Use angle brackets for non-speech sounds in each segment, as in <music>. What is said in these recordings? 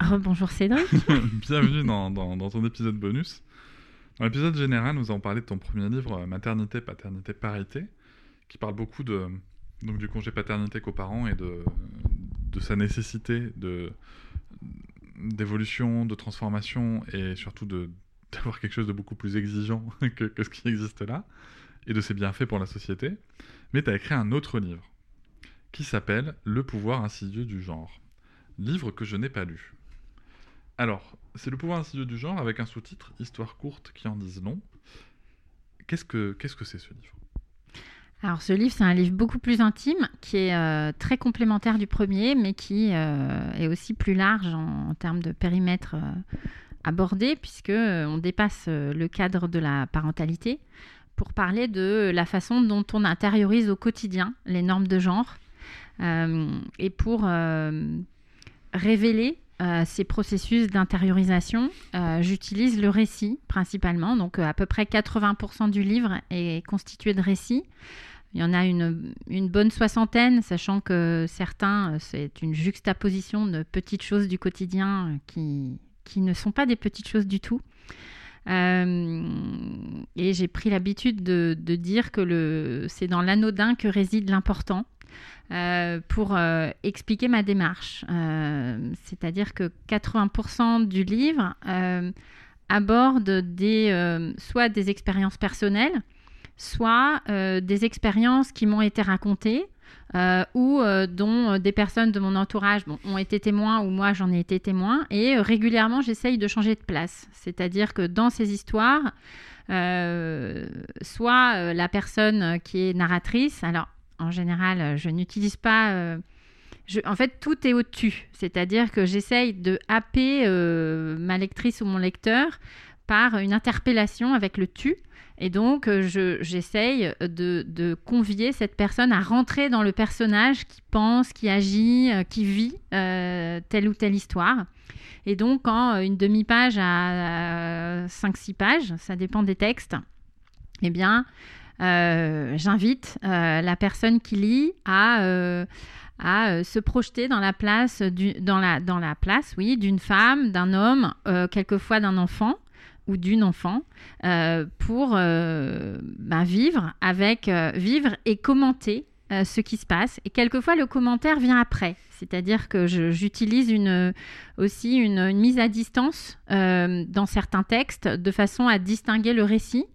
Rebonjour Cédric. <laughs> Bienvenue dans, ton épisode bonus. Dans l'épisode général, nous avons parlé de ton premier livre, euh, Maternité, Paternité, Parité, qui parle beaucoup de, donc, du congé paternité coparent et de, sa nécessité d'évolution, de transformation et surtout d'avoir quelque chose de beaucoup plus exigeant <laughs> que, que ce qui existe là et de ses bienfaits pour la société. Mais tu as écrit un autre livre qui s'appelle Le pouvoir insidieux du genre. Livre que je n'ai pas lu. Alors, c'est le pouvoir insidieux du genre avec un sous-titre Histoire courte qui en dise long. Qu'est-ce que qu'est-ce que c'est ce livre? Alors ce livre, c'est un livre beaucoup plus intime, qui est euh, très complémentaire du premier, mais qui euh, est aussi plus large en, termes de périmètre euh, abordé, puisque on dépasse le cadre de la parentalité pour parler de la façon dont on intériorise au quotidien les normes de genre et pour révéler euh, ces processus d'intériorisation, euh, j'utilise le récit principalement. Donc euh, à peu près 80% du livre est constitué de récits. Il y en a une, bonne soixantaine, sachant que certains, c'est une juxtaposition de petites choses du quotidien qui, qui ne sont pas des petites choses du tout. Et j'ai pris l'habitude de, de dire que c'est dans l'anodin que réside l'important. Euh, pour euh, expliquer ma démarche. Euh, C'est-à-dire que 80% du livre aborde des, soit des expériences personnelles, soit des expériences qui m'ont été racontées ou dont des personnes de mon entourage ont été témoins ou moi j'en ai été témoin. Et régulièrement, j'essaye de changer de place. C'est-à-dire que dans ces histoires, soit la personne qui est narratrice, alors en général, euh, je n'utilise pas... euh, je- en fait, tout est au-dessus. C'est-à-dire que j'essaye de happer euh, ma lectrice ou mon lecteur par une interpellation avec le tu. Et donc, euh, je- j'essaye de, de convier cette personne à rentrer dans le personnage qui pense, qui agit, qui vit telle ou telle histoire. Et donc, en une demi-page à 5-6 pages, ça dépend des textes, eh bien, j'invite euh, la personne qui lit à, euh, euh, se projeter dans la place, oui, d'une femme, d'un homme, euh, quelquefois d'un enfant ou d'une enfant, euh, pour euh, ben, vivre euh, et commenter euh, ce qui se passe. Et quelquefois, le commentaire vient après. C'est-à-dire que j'utilise aussi une, mise à distance euh, dans certains textes de façon à distinguer le récit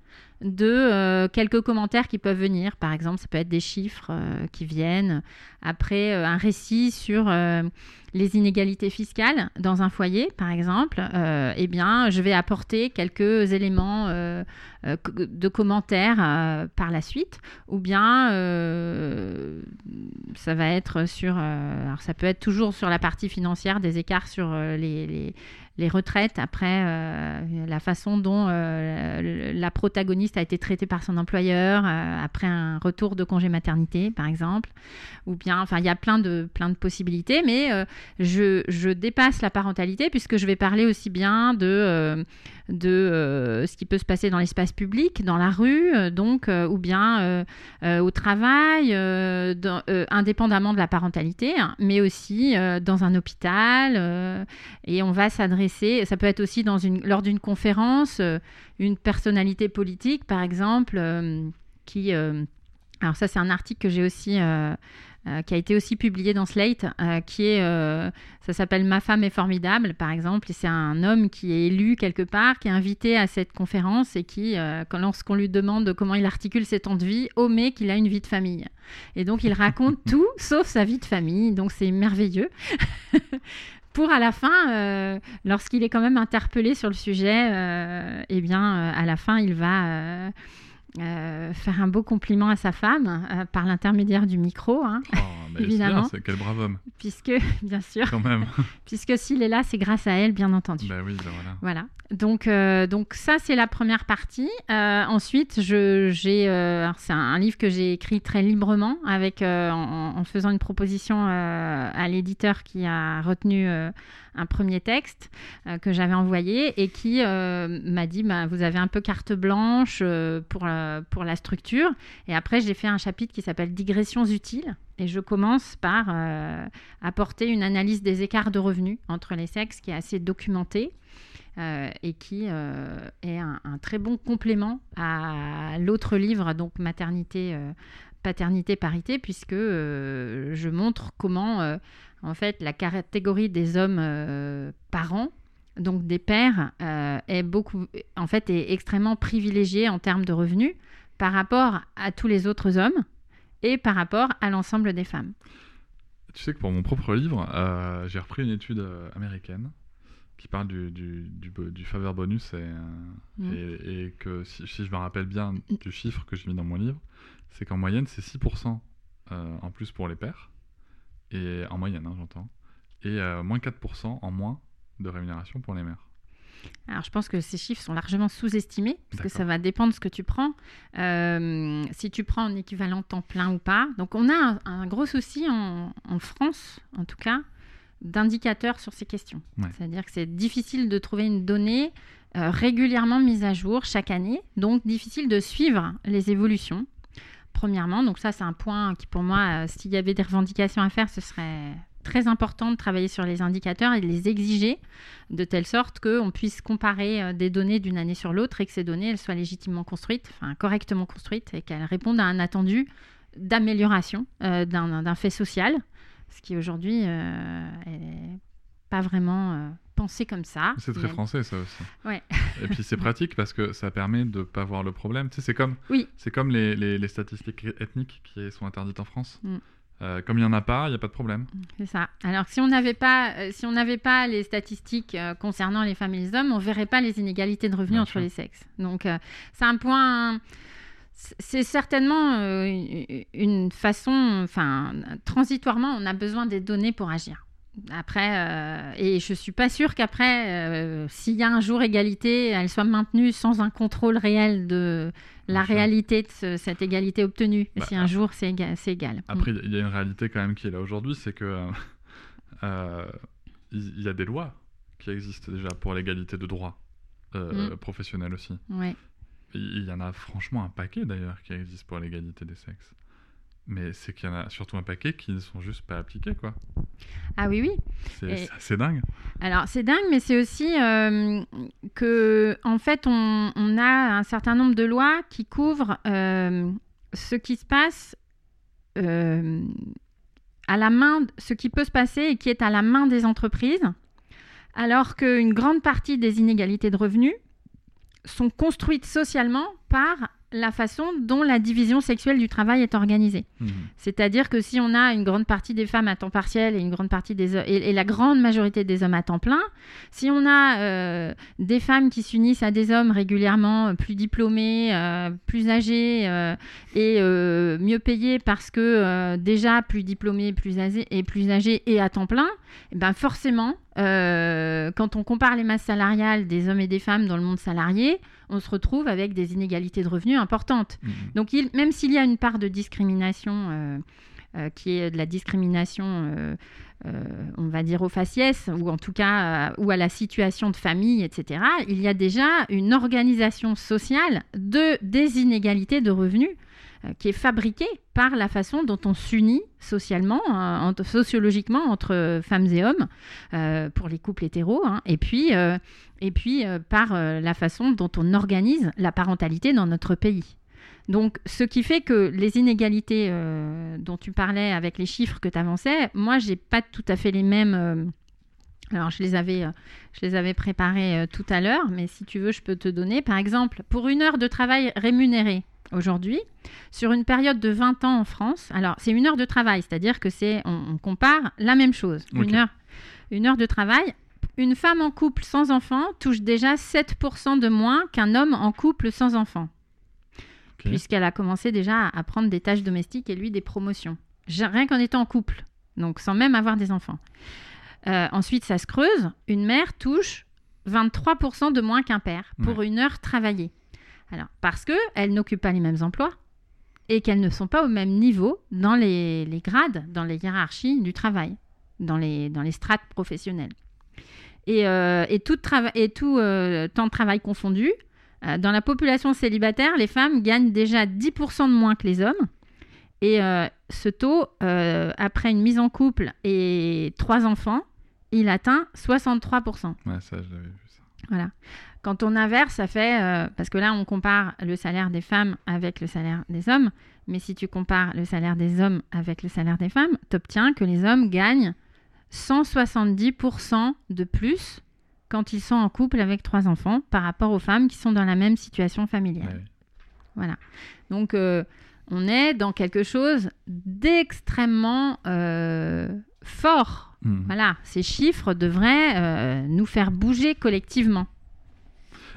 de euh, quelques commentaires qui peuvent venir. Par exemple, ça peut être des chiffres euh, qui viennent après euh, un récit sur les inégalités fiscales dans un foyer, par exemple. Eh bien, je vais apporter quelques éléments de commentaires par la suite, ou bien ça va être sur, peut être toujours sur la partie financière des écarts sur les, les retraites après euh, la façon dont euh, la protagoniste a été traitée par son employeur euh, après un retour de congé maternité, par exemple, ou bien, enfin, il y a plein de plein de possibilités, mais je, je dépasse la parentalité puisque je vais parler aussi bien de de ce qui peut se passer dans l'espace public, dans la rue, donc, ou bien au travail, indépendamment de la parentalité, hein, mais aussi dans un hôpital. Et on va s'adresser, ça peut être aussi dans une, lors d'une conférence, euh, une personnalité politique, par exemple, euh, qui... euh, alors ça, c'est un article que j'ai aussi... euh, qui a été aussi publié dans Slate, euh, qui est, euh, ça s'appelle Ma femme est formidable, par exemple, et c'est un homme qui est élu quelque part, qui est invité à cette conférence et qui, quand, lorsqu'on lui demande comment il articule ses temps de vie, omet qu'il a une vie de famille. Et donc il raconte <laughs> tout sauf sa vie de famille, donc c'est merveilleux. <laughs> Pour à la fin, euh, lorsqu'il est quand même interpellé sur le sujet, euh, eh bien, euh, à la fin, il va euh, faire un beau compliment à sa femme euh, par l'intermédiaire du micro, hein, Oh, c'est Évidemment. bien, quel brave homme, puisque, <laughs> bien sûr, quand même. <laughs> puisque s'il est là, c'est grâce à elle, bien entendu. bah oui, bah voilà. Voilà. Donc, euh, donc ça, c'est la première partie. Ensuite, je, j'ai, c'est un, un livre que j'ai écrit très librement, avec, en, en faisant une proposition à l'éditeur qui a retenu un premier texte que j'avais envoyé et qui m'a dit, bah, vous avez un peu carte blanche pour, la- pour la structure. Et après, j'ai fait un chapitre qui s'appelle Digressions utiles. Et je commence par euh, apporter une analyse des écarts de revenus entre les sexes qui est assez documentée euh, et qui euh, est un, un très bon complément à l'autre livre, donc Maternité, euh, Paternité, Parité, puisque euh, je montre comment, euh, en fait, la catégorie des hommes euh, parents, donc des pères, euh, est beaucoup, en fait, est extrêmement privilégiée en termes de revenus par rapport à tous les autres hommes et par rapport à l'ensemble des femmes. Tu sais que pour mon propre livre, euh, j'ai repris une étude euh, américaine qui parle du, du, du, bo- du faveur bonus et, Mm. et, et que si, si je me rappelle bien du chiffre que j'ai mis dans mon livre, c'est qu'en moyenne c'est 6% euh, en plus pour les pères, et en moyenne hein, j'entends, et euh, moins 4% en moins de rémunération pour les mères. Alors, je pense que ces chiffres sont largement sous-estimés, parce que ça va dépendre de ce que tu prends. Euh, si tu prends un équivalent temps plein ou pas. Donc, on a un, un gros souci en, en France, en tout cas, d'indicateurs sur ces questions. Ouais. C'est-à-dire que c'est difficile de trouver une donnée euh, régulièrement mise à jour chaque année, donc difficile de suivre les évolutions. Premièrement, donc ça c'est un point qui pour moi, euh, s'il y avait des revendications à faire, ce serait très important de travailler sur les indicateurs et de les exiger de telle sorte qu'on puisse comparer euh, des données d'une année sur l'autre et que ces données elles soient légitimement construites, enfin correctement construites et qu'elles répondent à un attendu d'amélioration euh, d'un fait social, ce qui aujourd'hui euh, est pas vraiment euh, pensé comme ça. C'est très a- français ça aussi. Ouais. Et puis c'est pratique parce que ça permet de pas voir le problème. Tu sais, c'est comme, Oui. comme les, les, les statistiques ethniques qui sont interdites en France. Mm. Euh, comme il n'y en a pas, il n'y a pas de problème. C'est ça. Alors si on n'avait pas, euh, si on n'avait pas les statistiques euh, concernant les femmes et les hommes, on verrait pas les inégalités de revenus Bien entre sûr. les sexes. Donc c'est un point. C'est certainement une façon, enfin, transitoirement, on a besoin des données pour agir. Après, euh, et je suis pas sûre qu'après, euh, s'il y a un jour égalité, elle soit maintenue sans un contrôle réel de la réalité de ce- cette égalité obtenue. Bah, si un jour c'est égal, c'est égal. Après, il y a une réalité quand même qui est là aujourd'hui, c'est que euh, il y a des lois qui existent déjà pour l'égalité de droits euh, Mm. professionnels aussi. Mm. Ouais. Il y en a franchement un paquet d'ailleurs qui existe pour l'égalité des sexes. Mais c'est qu'il y en a surtout un paquet qui ne sont juste pas appliqués, quoi. Ah oui, oui. C'est Et- dingue. Alors c'est dingue, mais c'est aussi euh, que en fait on, on a un certain nombre de lois qui couvrent euh, ce qui se passe euh, à la main, ce qui peut se passer et qui est à la main des entreprises, alors qu'une grande partie des inégalités de revenus sont construites socialement par la façon dont la division sexuelle du travail est organisée. Mhm. C'est-à-dire que si on a une grande partie des femmes à temps partiel et une grande partie des et, et la grande majorité des hommes à temps plein, si on a euh, des femmes qui s'unissent à des hommes régulièrement euh, plus diplômés, euh, plus âgés euh, et mieux payés parce que déjà plus diplômés, plus âgés et plus âgés et à temps plein, eh ben forcément, euh, quand on compare les masses salariales des hommes et des femmes dans le monde salarié, on se retrouve avec des inégalités de revenus importantes. Mhm. Donc, il- même s'il y a une part de discrimination euh, euh, qui est de la discrimination, on va dire au faciès, ou en tout cas, ou à la situation de famille, etc., il y a déjà une organisation sociale de, des inégalités de revenus qui est fabriqué par la façon dont on s'unit socialement, euh, sociologiquement entre femmes et hommes, euh, pour les couples hétéros, hein, et puis, euh, et puis euh, par euh, la façon dont on organise la parentalité dans notre pays. Donc, ce qui fait que les inégalités euh, dont tu parlais avec les chiffres que tu avançais, moi, j'ai pas tout à fait les mêmes. euh, alors, je les avais, euh, je les avais préparés euh, tout à l'heure, mais si tu veux, je peux te donner. Par exemple, pour une heure de travail rémunérée aujourd'hui, sur une période de 20 ans en France, alors c'est une heure de travail, c'est-à-dire que c'est, on, on compare la même chose. Une, heure, une heure de travail. Une femme en couple sans enfant touche déjà 7% de moins qu'un homme en couple sans enfant puisqu'elle a commencé déjà à prendre des tâches domestiques et lui des promotions. Rien qu'en étant en couple, donc sans même avoir des enfants. Euh, ensuite, ça se creuse. Une mère touche 23% de moins qu'un père pour une heure travaillée. Alors, parce qu'elles n'occupent pas les mêmes emplois et qu'elles ne sont pas au même niveau dans les, les grades, dans les hiérarchies du travail, dans les, dans les strates professionnelles. Et, euh, et tout, et tout euh, temps de travail confondu, euh, dans la population célibataire, les femmes gagnent déjà 10% de moins que les hommes. Et ce taux, après une mise en couple et trois enfants, il atteint 63%. Ouais, ça, je l'avais vu ça. Voilà. Quand on inverse, ça fait... euh, parce que là, on compare le salaire des femmes avec le salaire des hommes. Mais si tu compares le salaire des hommes avec le salaire des femmes, tu obtiens que les hommes gagnent 170% de plus quand ils sont en couple avec trois enfants par rapport aux femmes qui sont dans la même situation familiale. Ouais. Voilà. Donc, euh, on est dans quelque chose d'extrêmement euh, fort. Mhm. Voilà, ces chiffres devraient euh, nous faire bouger collectivement.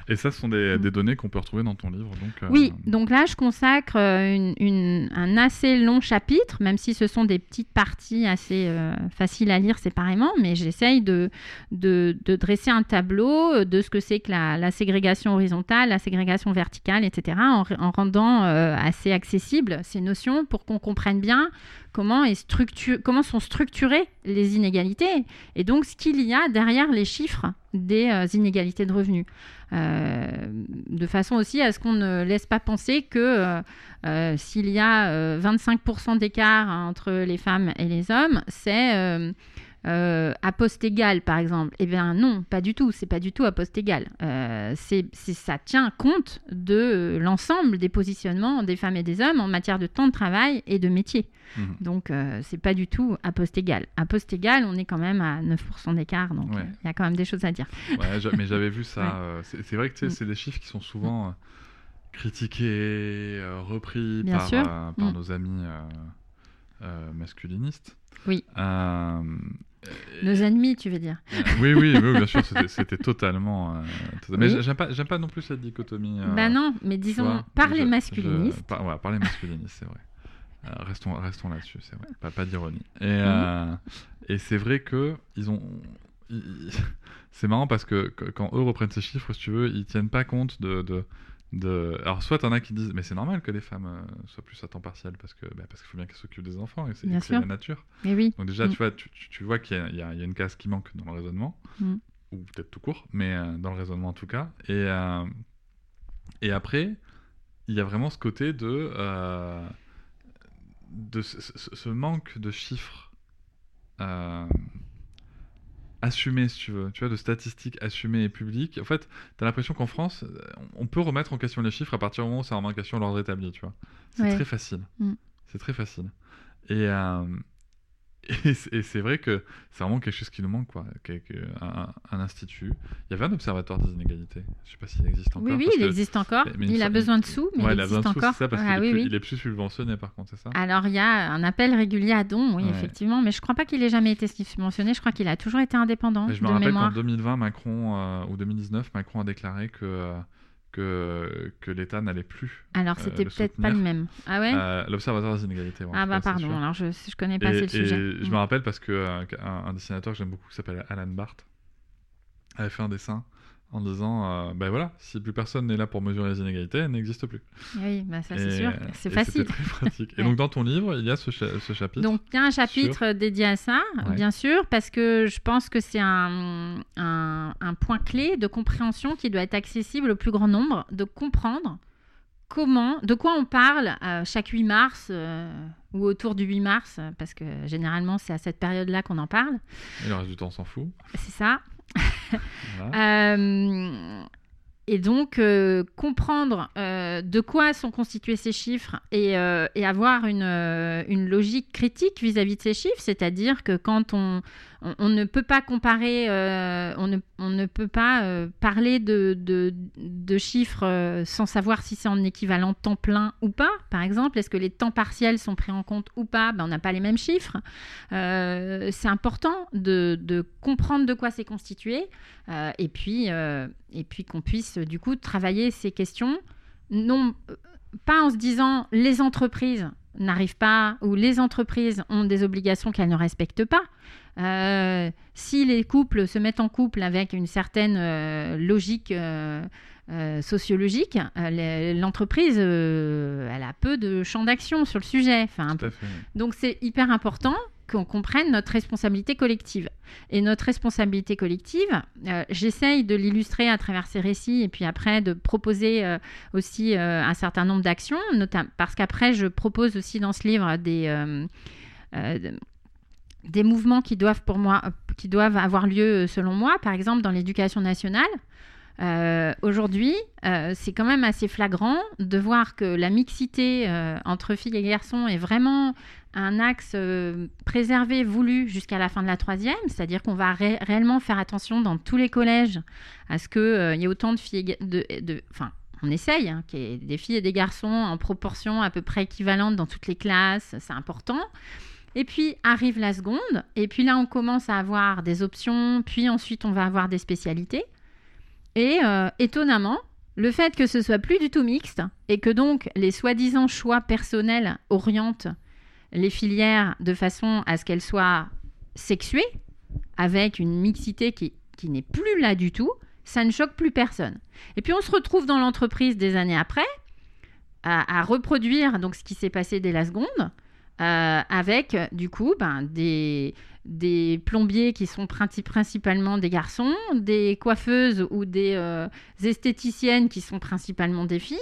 Et ça, ce sont des, Mm. des données qu'on peut retrouver dans ton livre. Donc, euh, Oui, donc là, je consacre euh, une- une- un assez long chapitre, même si ce sont des petites parties assez euh, faciles à lire séparément, mais j'essaye de, de, de dresser un tableau de ce que c'est que la, la ségrégation horizontale, la ségrégation verticale, etc., en, en rendant euh, assez accessibles ces notions pour qu'on comprenne bien comment, est comment sont structurées les inégalités et donc ce qu'il y a derrière les chiffres des euh, inégalités de revenus. Euh, de façon aussi à ce qu'on ne laisse pas penser que euh, s'il y a euh, 25% d'écart entre les femmes et les hommes, c'est euh, à poste égal, par exemple. Eh bien non, pas du tout. C'est pas du tout à poste égal. Euh, c'est, ça tient compte de l'ensemble des positionnements des femmes et des hommes en matière de temps de travail et de métier. Mhm. Donc euh, c'est pas du tout à poste égal. À poste égal, on est quand même à 9% d'écart, donc il Ouais. y a quand même des choses à dire. Ouais, mais j'avais vu ça. <laughs> Ouais. c'est vrai que Mm. c'est des chiffres qui sont souvent euh, critiqués, repris Bien par, Mm. nos amis masculinistes. Oui. Euh, Nos ennemis, tu veux dire euh, oui, oui, oui, bien sûr, c'était- totalement. euh, tota- Mais Oui. j'aime pas, pas non plus cette dichotomie. euh, Bah non, mais disons vois, par je- les je- masculinistes. par, ouais, par les masculinistes, c'est vrai. Euh, restons, restons là-dessus, c'est vrai. Pas, pas d'ironie. Et, Mhm. euh, et c'est vrai que ils ont. ils- <laughs> C'est marrant parce que que- quand eux reprennent ces chiffres, si tu veux, ils tiennent pas compte de. de, de... Alors, soit t'en as qui disent, mais c'est normal que les femmes euh, soient plus à temps partiel parce que bah, parce qu'il faut bien qu'elles s'occupent des enfants et c'est la nature. Oui. Donc déjà, Mm. tu vois, tu, vois qu'il y, a- y a y a une case qui manque dans le raisonnement, Mm. ou peut-être tout court, mais euh, dans le raisonnement en tout cas. Et, euh, et après, il y a vraiment ce côté de, euh, de ce manque de chiffres assumés, si tu veux, tu vois, de statistiques assumées et publiques. En fait, tu as l'impression qu'en France, on peut remettre en question les chiffres à partir du moment où ça remet en question l'ordre établi, tu vois. C'est Ouais. très facile. Mm. C'est très facile. Et, euh, et c'est vrai que c'est vraiment quelque chose qui nous manque, quoi. Quelque- un, un institut. Il y avait un observatoire des inégalités. Je sais pas s'il existe encore. Oui, oui, il existe encore. mais il a besoin de sous, mais Ouais, il il existe de sous, encore. c'est ça, parce Ah qu'il est, oui, plus- oui. il est plus subventionné, par contre, c'est ça? Alors, il y a un appel régulier à dons, oui, Ouais. effectivement, mais je crois pas qu'il ait jamais été subventionné. Je crois qu'il a toujours été indépendant Mais je me rappelle qu'en 2020, Macron, euh, ou 2019, Macron a déclaré que, euh, que, que l'État n'allait plus. Alors, euh, c'était peut-être pas le même. Ah ouais? Euh, L'Observatoire des inégalités. ouais, Ah bah cas, pardon, alors je, je connais pas Et, assez le et sujet. je me rappelle parce que euh, un, un dessinateur que j'aime beaucoup qui s'appelle Alan Barth avait fait un dessin en disant euh, ben voilà, si plus personne n'est là pour mesurer les inégalités, elles n'existent plus. Oui, bah ça c'est sûr, euh, c'est facile. Très <laughs> pratique. Et Ouais. donc dans ton livre, il y a ce, cha- ce chapitre. Donc, il y a un chapitre dédié à ça, Ouais. bien sûr, parce que je pense que c'est un, un, un point clé de compréhension qui doit être accessible au plus grand nombre, de comprendre comment, de quoi on parle euh, chaque 8 mars euh, ou autour du 8 mars, parce que généralement c'est à cette période-là qu'on en parle. Et le reste du temps, on s'en fout. C'est ça. Euh, et donc, euh, comprendre euh, de quoi sont constitués ces chiffres et, avoir une logique critique vis-à-vis de ces chiffres, c'est-à-dire que quand on, on, ne peut pas comparer, euh, on, ne, peut pas euh, parler de, chiffres euh, sans savoir si c'est en équivalent temps plein ou pas. Par exemple, est-ce que les temps partiels sont pris en compte ou pas? Ben, On n'a pas les mêmes chiffres. C'est important de, comprendre de quoi c'est constitué et puis, et puis qu'on puisse du coup travailler ces questions, non pas en se disant les entreprises n'arrivent pas ou les entreprises ont des obligations qu'elles ne respectent pas. Euh, si les couples se mettent en couple avec une certaine euh, logique euh, sociologique, l'entreprise, elle a peu de champ d'action sur le sujet. Enfin, donc c'est hyper important qu'on comprenne notre responsabilité collective. Et notre responsabilité collective, euh, j'essaye de l'illustrer à travers ces récits et puis après de proposer euh, aussi euh, un certain nombre d'actions, notamment parce qu'après je propose aussi dans ce livre des, des mouvements qui doivent pour moi, qui doivent avoir lieu selon moi, par exemple dans l'éducation nationale. Aujourd'hui, c'est quand même assez flagrant de voir que la mixité entre filles et garçons est vraiment un axe euh, préservé, voulu jusqu'à la fin de la troisième, c'est-à-dire qu'on va ré- réellement faire attention dans tous les collèges à ce qu'il y ait autant de filles, de, de, enfin, on essaye, hein, qu'il y ait des filles et des garçons en proportion à peu près équivalente dans toutes les classes, c'est important. Et puis arrive la seconde, et puis là on commence à avoir des options, puis ensuite on va avoir des spécialités. Et euh, étonnamment, le fait que ce soit plus du tout mixte et que donc les soi-disant choix personnels orientent les filières de façon à ce qu'elles soient sexuées, avec une mixité qui, qui n'est plus là du tout, ça ne choque plus personne. Et puis on se retrouve dans l'entreprise des années après à, reproduire donc ce qui s'est passé dès la seconde, euh, avec du coup ben, des, des plombiers qui sont princi- principalement des garçons, des coiffeuses ou des euh, esthéticiennes qui sont principalement des filles,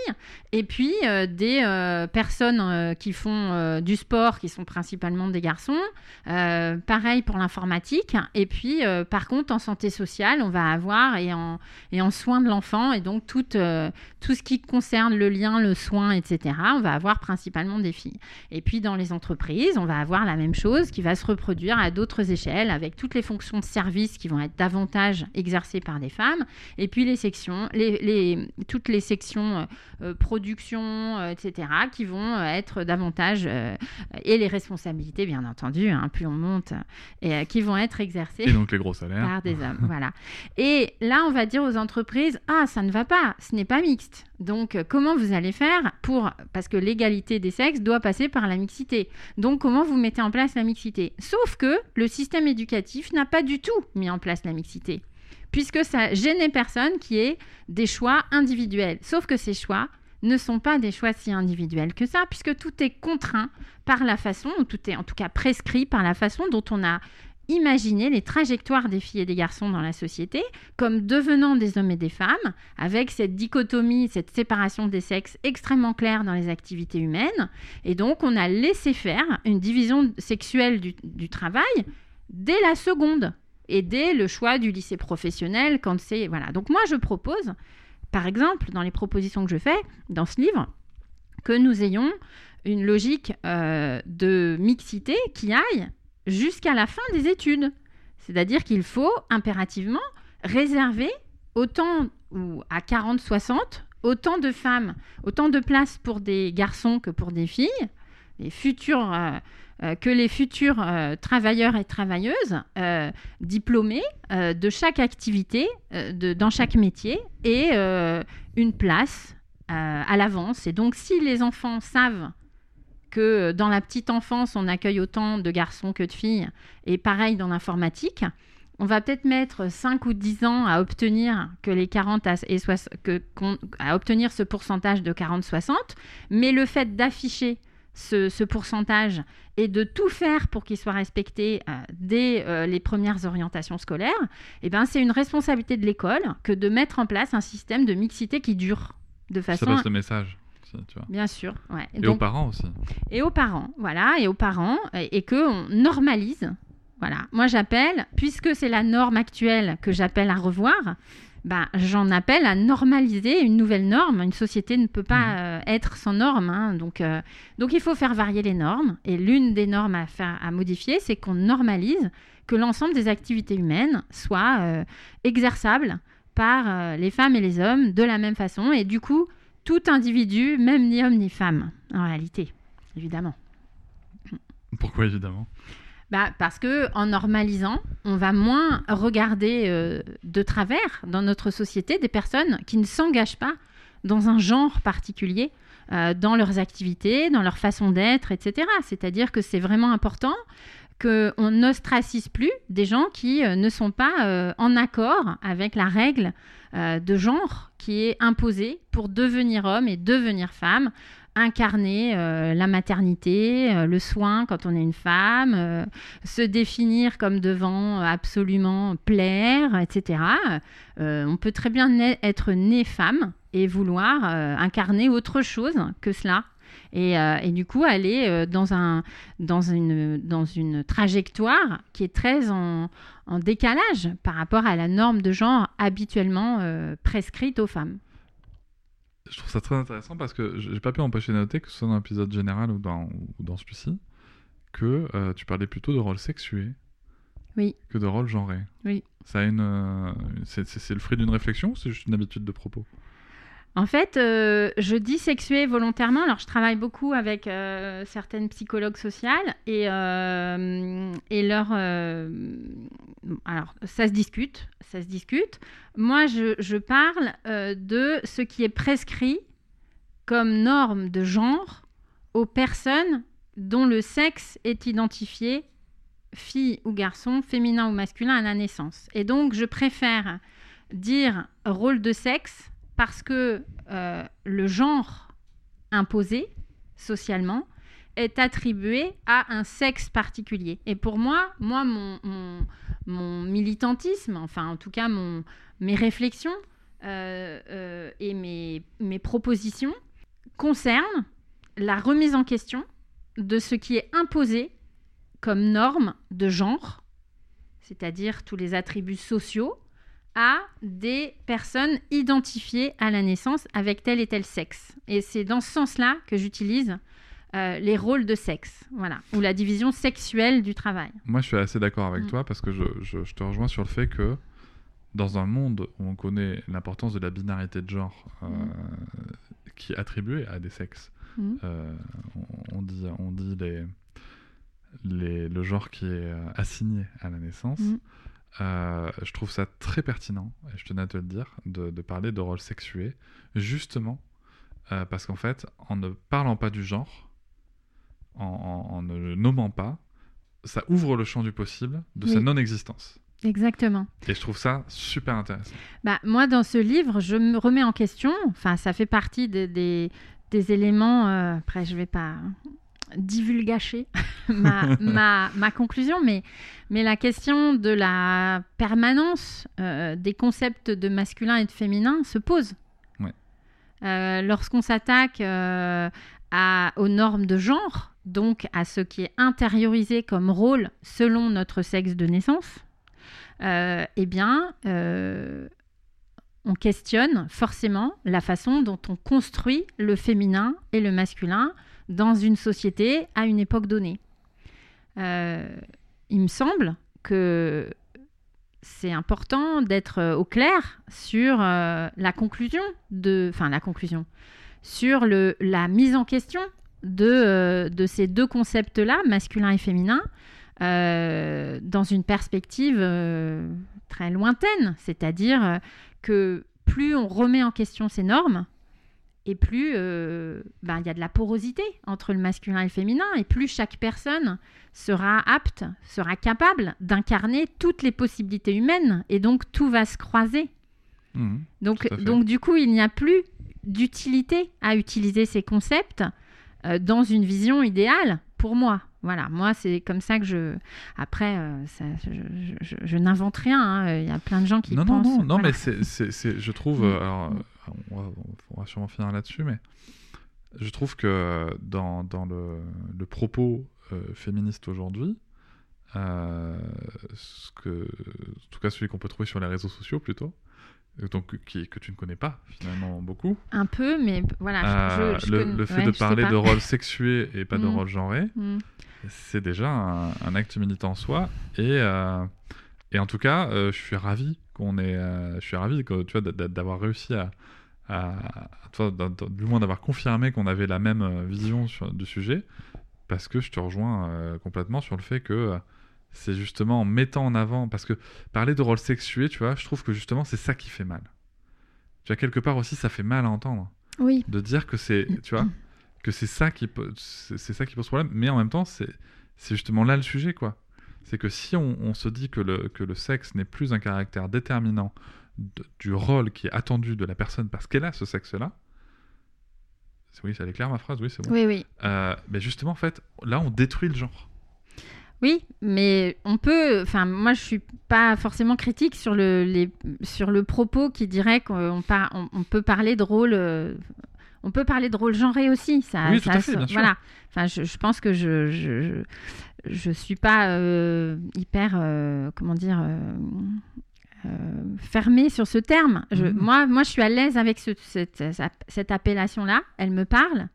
et puis euh, des euh, personnes qui font du sport qui sont principalement des garçons. Pareil pour l'informatique. Et puis par contre en santé sociale, on va avoir et en, et en soins de l'enfant, et donc tout, tout ce qui concerne le lien, le soin, etc., on va avoir principalement des filles. Et puis dans les entreprises, on va avoir la même chose qui va se reproduire à d'autres échelles avec toutes les fonctions de service qui vont être davantage exercées par des femmes et puis les sections, les, les- toutes les sections euh, euh, production, euh, etc., qui vont être davantage euh, et les responsabilités, bien entendu, hein, plus on monte, et qui vont être exercées Et donc les gros salaires. par des hommes. voilà. Et là, on va dire aux entreprises Ah, ça ne va pas, ce n'est pas mixte. Donc, euh, comment vous allez faire pour. Parce que l'égalité des sexes doit passer par la mixité. Donc, comment vous mettez en place la mixité? Sauf que le système éducatif n'a pas du tout mis en place la mixité. Puisque ça gênait personne qui ait des choix individuels. Sauf que ces choix ne sont pas des choix si individuels que ça, puisque tout est contraint par la façon, ou tout est en tout cas prescrit par la façon dont on a imaginer les trajectoires des filles et des garçons dans la société comme devenant des hommes et des femmes, avec cette dichotomie, cette séparation des sexes extrêmement claire dans les activités humaines. Et donc, on a laissé faire une division sexuelle du, travail dès la seconde et dès le choix du lycée professionnel quand c'est voilà. Donc moi je propose par exemple dans les propositions que je fais dans ce livre que nous ayons une logique euh, de mixité qui aille jusqu'à la fin des études. C'est-à-dire qu'il faut impérativement réserver autant ou à 40 60 autant de femmes, autant de places pour des garçons que pour des filles, les futurs euh, euh, que les futurs euh, travailleurs et travailleuses diplômés de chaque activité, de, dans chaque métier, et une place à l'avance. Et donc, si les enfants savent que dans la petite enfance, on accueille autant de garçons que de filles, et pareil dans l'informatique, on va peut-être mettre 5 ou 10 ans à obtenir que les 40 à, et que, à obtenir ce pourcentage de 40-60, mais le fait d'afficher ce, ce pourcentage et de tout faire pour qu'il soit respecté euh, dès euh, les premières orientations scolaires, eh ben, c'est une responsabilité de l'école que de mettre en place un système de mixité qui dure de Ça façon passe le message. Aussi, tu vois. Bien sûr, ouais. Et aux parents aussi. Et aux parents, voilà, et aux parents, et, et qu'on normalise. Voilà. Moi, j'appelle, puisque c'est la norme actuelle que j'appelle à revoir, bah, j'en appelle à normaliser une nouvelle norme. Une société ne peut pas Mhm. euh, être sans normes. hein. Donc, euh, donc, il faut faire varier les normes. Et l'une des normes à, faire, à modifier, c'est qu'on normalise que l'ensemble des activités humaines soient euh, exerçables par euh, les femmes et les hommes de la même façon. Et du coup, tout individu, même ni homme ni femme, en réalité, évidemment. Pourquoi évidemment? Bah, parce que en normalisant, on va moins regarder euh, de travers dans notre société des personnes qui ne s'engagent pas dans un genre particulier, euh, dans leurs activités, dans leur façon d'être, etc. C'est-à-dire que c'est vraiment important qu'on n'ostracise plus des gens qui euh, ne sont pas en accord avec la règle euh, de genre qui est imposée pour devenir homme et devenir femme, incarner euh, la maternité, euh, le soin quand on est une femme, se définir comme devant absolument plaire, etc. On peut très bien être né femme et vouloir incarner autre chose que cela. Et, euh, et du coup, aller euh, dans, un, dans, une, dans une trajectoire qui est très en, en décalage par rapport à la norme de genre habituellement euh, prescrite aux femmes. Je trouve ça très intéressant parce que j'ai pas pu empêcher de noter, que ce soit dans l'épisode général ou dans, ou dans celui-ci, que euh, tu parlais plutôt de rôle sexué Oui. que de rôle genré. Oui. Ça a une, c'est, c'est- c'est le fruit d'une réflexion ou c'est juste une habitude de propos? En fait, euh, je dis sexué volontairement. Alors, je travaille beaucoup avec euh, certaines psychologues sociales et, euh, et leur. alors, ça se discute, ça se discute. Moi, je, je parle de ce qui est prescrit comme norme de genre aux personnes dont le sexe est identifié fille ou garçon, féminin ou masculin à la naissance. Et donc, je préfère dire rôle de sexe parce que euh, le genre imposé socialement est attribué à un sexe particulier. Et pour moi, moi, mon, militantisme, enfin en tout cas mes réflexions euh, euh, et mes propositions concernent la remise en question de ce qui est imposé comme norme de genre, c'est-à-dire tous les attributs sociaux, à des personnes identifiées à la naissance avec tel et tel sexe. Et c'est dans ce sens-là que j'utilise euh, les rôles de sexe, voilà, ou la division sexuelle du travail. Moi, je suis assez d'accord avec Mm. toi parce que je, je- je te rejoins sur le fait que dans un monde où on connaît l'importance de la binarité de genre euh, Mm. qui est attribuée à des sexes, Mm. euh, on, on dit, on dit les, les- le genre qui est assigné à la naissance. Euh, je trouve ça très pertinent, et je tenais à te le dire, de, de parler de rôle sexué, justement euh, parce qu'en fait, en ne parlant pas du genre, en, en- en ne le nommant pas, ça ouvre le champ du possible de sa non-existence. Exactement. Et je trouve ça super intéressant. Bah, moi, dans ce livre, je me remets en question. Enfin, ça fait partie des, des, des éléments. euh, après, je vais pas divulgacher <laughs> ma, ma, ma conclusion, mais, mais la question de la permanence euh, des concepts de masculin et de féminin se pose. Ouais. Euh, Lorsqu'on s'attaque euh, aux normes de genre, donc à ce qui est intériorisé comme rôle selon notre sexe de naissance, eh bien, on questionne forcément la façon dont on construit le féminin et le masculin dans une société à une époque donnée. Euh, il me semble que c'est important d'être euh, au clair sur euh, la conclusion de, enfin la conclusion, sur le, la mise en question de, de ces deux concepts-là, masculin et féminin, dans une perspective très lointaine, c'est-à-dire que plus on remet en question ces normes, et plus euh, ben, il y a de la porosité entre le masculin et le féminin, et plus chaque personne sera apte, sera capable d'incarner toutes les possibilités humaines, et donc tout va se croiser. Mhm. Donc, donc du coup, il n'y a plus d'utilité à utiliser ces concepts euh, dans une vision idéale pour moi. Voilà, moi c'est comme ça que je. Après, euh, ça, je, je- je- je n'invente rien. hein. Il y a plein de gens qui non, non, pensent. non, non, voilà. mais c'est, c'est, c'est- je trouve, Mm. alors, on, va, on va sûrement finir là-dessus, mais je trouve que dans, dans le, le propos euh, féministe aujourd'hui, euh, ce que, en tout cas celui qu'on peut trouver sur les réseaux sociaux plutôt, euh, donc qui, que tu ne connais pas finalement beaucoup. Un peu, mais voilà. je- Euh, je- je le, connais- le fait ouais, de parler de rôle <laughs> sexué et pas de Mm. rôle genré, Mm. c'est déjà un, un acte militant en soi. Et, et en tout cas, je suis ravi qu'on ait, je suis ravi que, tu vois, d'a- d'a- d'avoir réussi à, à, toi, du moins d'avoir confirmé qu'on avait la même euh, vision sur, du sujet, parce que je te rejoins euh, complètement sur le fait que euh, c'est justement en mettant en avant, parce que parler de rôle sexué, tu vois, je trouve que justement c'est ça qui fait mal. Tu vois, quelque part aussi, ça fait mal à entendre Oui. de dire que c'est tu vois que c'est ça qui pose c'est c'est ça qui pose problème mais en même temps c'est c'est justement là le sujet quoi c'est que si on, on se dit que le que le sexe n'est plus un caractère déterminant de- du rôle qui est attendu de la personne parce qu'elle a ce sexe là oui ça est clair ma phrase? Oui c'est bon Oui, oui. Euh, mais justement en fait là on détruit le genre Oui, mais on peut. Enfin, moi, je suis pas forcément critique sur le, les, sur le propos qui dirait qu'on par- on, on peut parler de rôle. euh, on peut parler de rôle genré aussi. Ça, Oui, tout ça à fait, bien sûr. Voilà. Enfin, je, je pense que je je, je, je suis pas euh, hyper comment dire euh, euh, fermée sur ce terme. Je, Mhm. moi, moi, je suis à l'aise avec ce- cette, cette appellation-là. Elle me parle.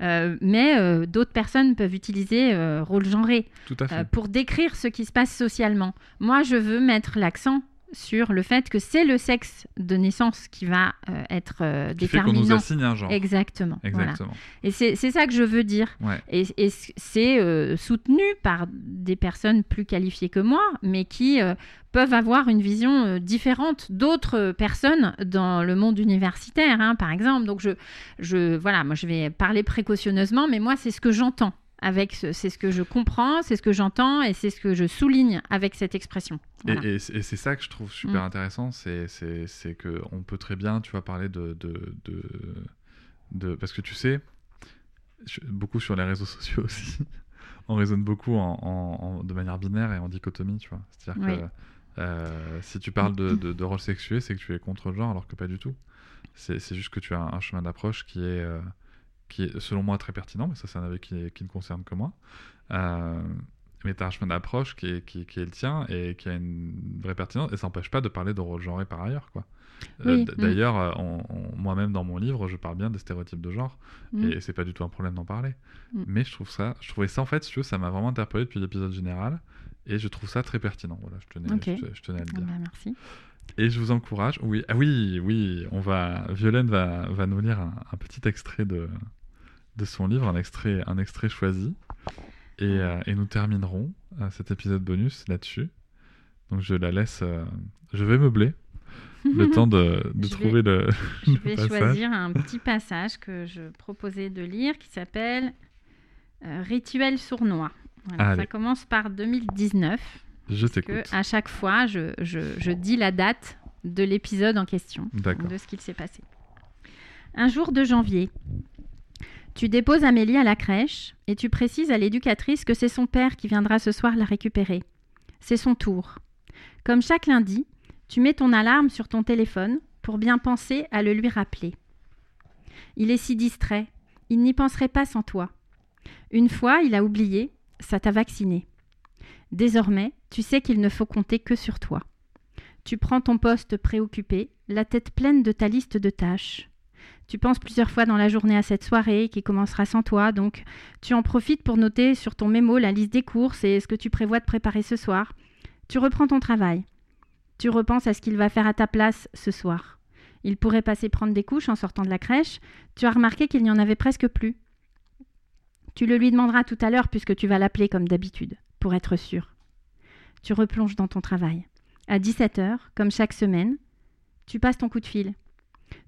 Euh, mais euh, d'autres personnes peuvent utiliser euh, rôle genré tout à fait euh, pour décrire ce qui se passe socialement. Moi, je veux mettre l'accent sur le fait que c'est le sexe de naissance qui va euh, être euh, qui fait qu'on nous déterminant. assigne un genre Exactement. voilà. Et c'est c'est ça que je veux dire. ouais Et, et c'est euh, soutenu par des personnes plus qualifiées que moi, mais qui euh, peuvent avoir une vision différente d'autres personnes dans le monde universitaire, hein, par exemple. Donc, je, je, voilà, moi, je vais parler précautionneusement, mais moi, c'est ce que j'entends. Avec c'est ce que je comprends, c'est ce que j'entends et c'est ce que je souligne avec cette expression. Et, Voilà. et c'est et c'est ça que je trouve super Mm. intéressant, c'est que on peut très bien, tu vois, parler de de, de, de- parce que tu sais, je- beaucoup sur les réseaux <laughs> sociaux aussi, on raisonne beaucoup en, en- en- de manière binaire et en dichotomie, tu vois. C'est-à-dire Oui. que euh, si tu parles de, rôle sexué, c'est que tu es contre le genre, alors que pas du tout. C'est c'est juste que tu as un chemin d'approche qui est euh, qui est selon moi très pertinent, mais ça c'est un avis qui, ne concerne que moi. Euh, mais tu as un chemin d'approche qui est, qui, qui est le tien et qui a une vraie pertinence, et ça n'empêche pas de parler de rôle genré par ailleurs. quoi. Euh, Oui, mm. D'ailleurs, euh, moi-même dans mon livre, je parle bien des stéréotypes de genre, Mm. et c'est pas du tout un problème d'en parler. Mm. Mais je trouve ça, je trouvais ça en fait, si tu veux, ça m'a vraiment interpellé depuis l'épisode général, et je trouve ça très pertinent. Voilà, je tenais, je, je tenais à le Ah dire. bah, merci. Et je vous encourage. Oui, ah oui, oui, on va. Violaine va, va nous lire un, un petit extrait de, de son livre, un extrait, un extrait choisi. Et, euh, et nous terminerons euh, cet épisode bonus là-dessus. Donc je la laisse. euh, je vais meubler <laughs> le temps de, de Je vais- trouver le, Je le vais passage. choisir un petit passage que je proposais de lire qui s'appelle euh, Rituel sournois. Voilà, Allez. ça commence par 2019. Je Que t'écoute. à chaque fois, je, je- je dis la date de l'épisode en question, D'accord. de ce qu'il s'est passé. Un jour de janvier, tu déposes Amélie à la crèche et tu précises à l'éducatrice que c'est son père qui viendra ce soir la récupérer. C'est son tour. Comme chaque lundi, tu mets ton alarme sur ton téléphone pour bien penser à le lui rappeler. Il est si distrait, il n'y penserait pas sans toi. Une fois, il a oublié, ça t'a vacciné. Désormais, tu sais qu'il ne faut compter que sur toi. Tu prends ton poste préoccupé, la tête pleine de ta liste de tâches. Tu penses plusieurs fois dans la journée à cette soirée qui commencera sans toi, donc tu en profites pour noter sur ton mémo la liste des courses et ce que tu prévois de préparer ce soir. Tu reprends ton travail. Tu repenses à ce qu'il va faire à ta place ce soir. Il pourrait passer prendre des couches en sortant de la crèche. Tu as remarqué qu'il n'y en avait presque plus. Tu le lui demanderas tout à l'heure puisque tu vas l'appeler comme d'habitude, pour être sûr. Tu replonges dans ton travail. À 17h, comme chaque semaine, tu passes ton coup de fil.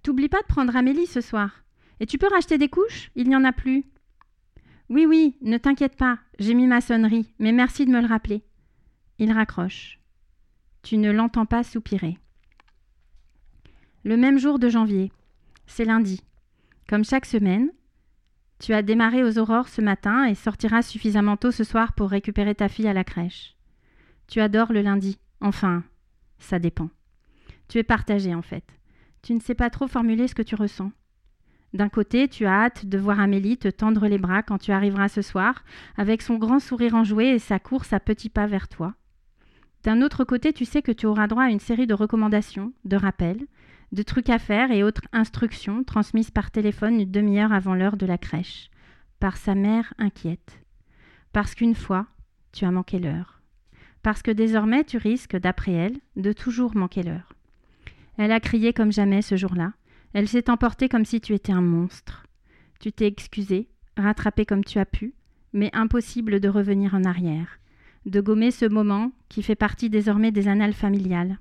T'oublies pas de prendre Amélie ce soir. Et tu peux racheter des couches? Il n'y en a plus. Oui, oui, ne t'inquiète pas, j'ai mis ma sonnerie, mais merci de me le rappeler. Il raccroche. Tu ne l'entends pas soupirer. Le même jour de janvier, c'est lundi. Comme chaque semaine, tu as démarré aux aurores ce matin et sortiras suffisamment tôt ce soir pour récupérer ta fille à la crèche. Tu adores le lundi. Enfin, ça dépend. Tu es partagé en fait. Tu ne sais pas trop formuler ce que tu ressens. D'un côté, tu as hâte de voir Amélie te tendre les bras quand tu arriveras ce soir, avec son grand sourire enjoué et sa course à petits pas vers toi. D'un autre côté, tu sais que tu auras droit à une série de recommandations, de rappels, de trucs à faire et autres instructions transmises par téléphone une demi-heure avant l'heure de la crèche, par sa mère inquiète. Parce qu'une fois, tu as manqué l'heure. Parce que désormais, tu risques, d'après elle, de toujours manquer l'heure. Elle a crié comme jamais ce jour-là. Elle s'est emportée comme si tu étais un monstre. Tu t'es excusé, rattrapé comme tu as pu, mais impossible de revenir en arrière, de gommer ce moment qui fait partie désormais des annales familiales,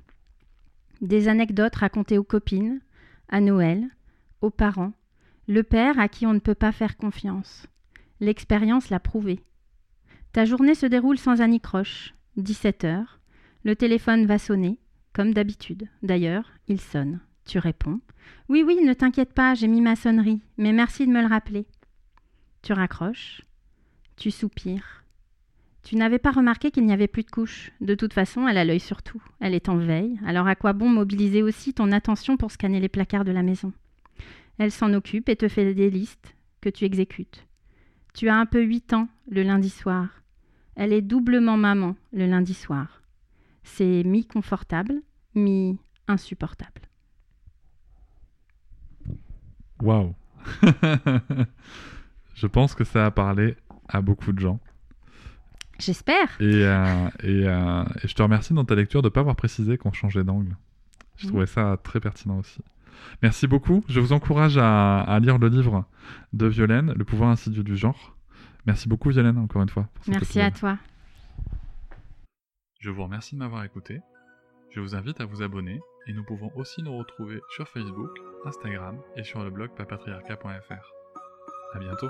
des anecdotes racontées aux copines, à Noël, aux parents, le père à qui on ne peut pas faire confiance. L'expérience l'a prouvé. Ta journée se déroule sans anicroche. 17 heures. Le téléphone va sonner, comme d'habitude. D'ailleurs, il sonne. Tu réponds. Oui, oui, ne t'inquiète pas, j'ai mis ma sonnerie, mais merci de me le rappeler. Tu raccroches. Tu soupires. Tu n'avais pas remarqué qu'il n'y avait plus de couches. De toute façon, elle a l'œil sur tout. Elle est en veille. Alors à quoi bon mobiliser aussi ton attention pour scanner les placards de la maison? Elle s'en occupe et te fait des listes que tu exécutes. Tu as un peu huit ans le lundi soir. Elle est doublement maman le lundi soir. C'est mi-confortable, mi-insupportable. Waouh <laughs> Je pense que ça a parlé à beaucoup de gens. J'espère. Et, euh, euh, et, je te remercie dans ta lecture de ne pas avoir précisé qu'on changeait d'angle. Je trouvais ça très pertinent aussi. Merci beaucoup. Je vous encourage à, lire le livre de Violaine, Le pouvoir insidieux du genre. Merci beaucoup Violaine, encore une fois. Merci à toi. Je vous remercie de m'avoir écouté. Je vous invite à vous abonner et nous pouvons aussi nous retrouver sur Facebook, Instagram et sur le blog papatriarca.fr. À bientôt.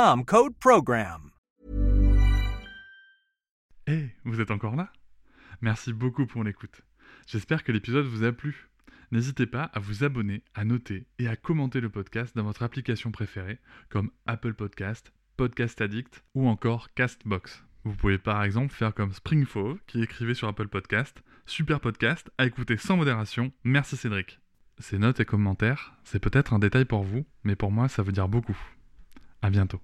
code program. Hey, vous êtes encore là? Merci beaucoup pour l'écoute. J'espère que l'épisode vous a plu. N'hésitez pas à vous abonner, à noter et à commenter le podcast dans votre application préférée, comme Apple Podcast, Podcast Addict ou encore Castbox. Vous pouvez par exemple faire comme Springfove qui écrivait sur Apple Podcast Super podcast à écouter sans modération, merci Cédric. Ces notes et commentaires, c'est peut-être un détail pour vous, mais pour moi ça veut dire beaucoup. À bientôt.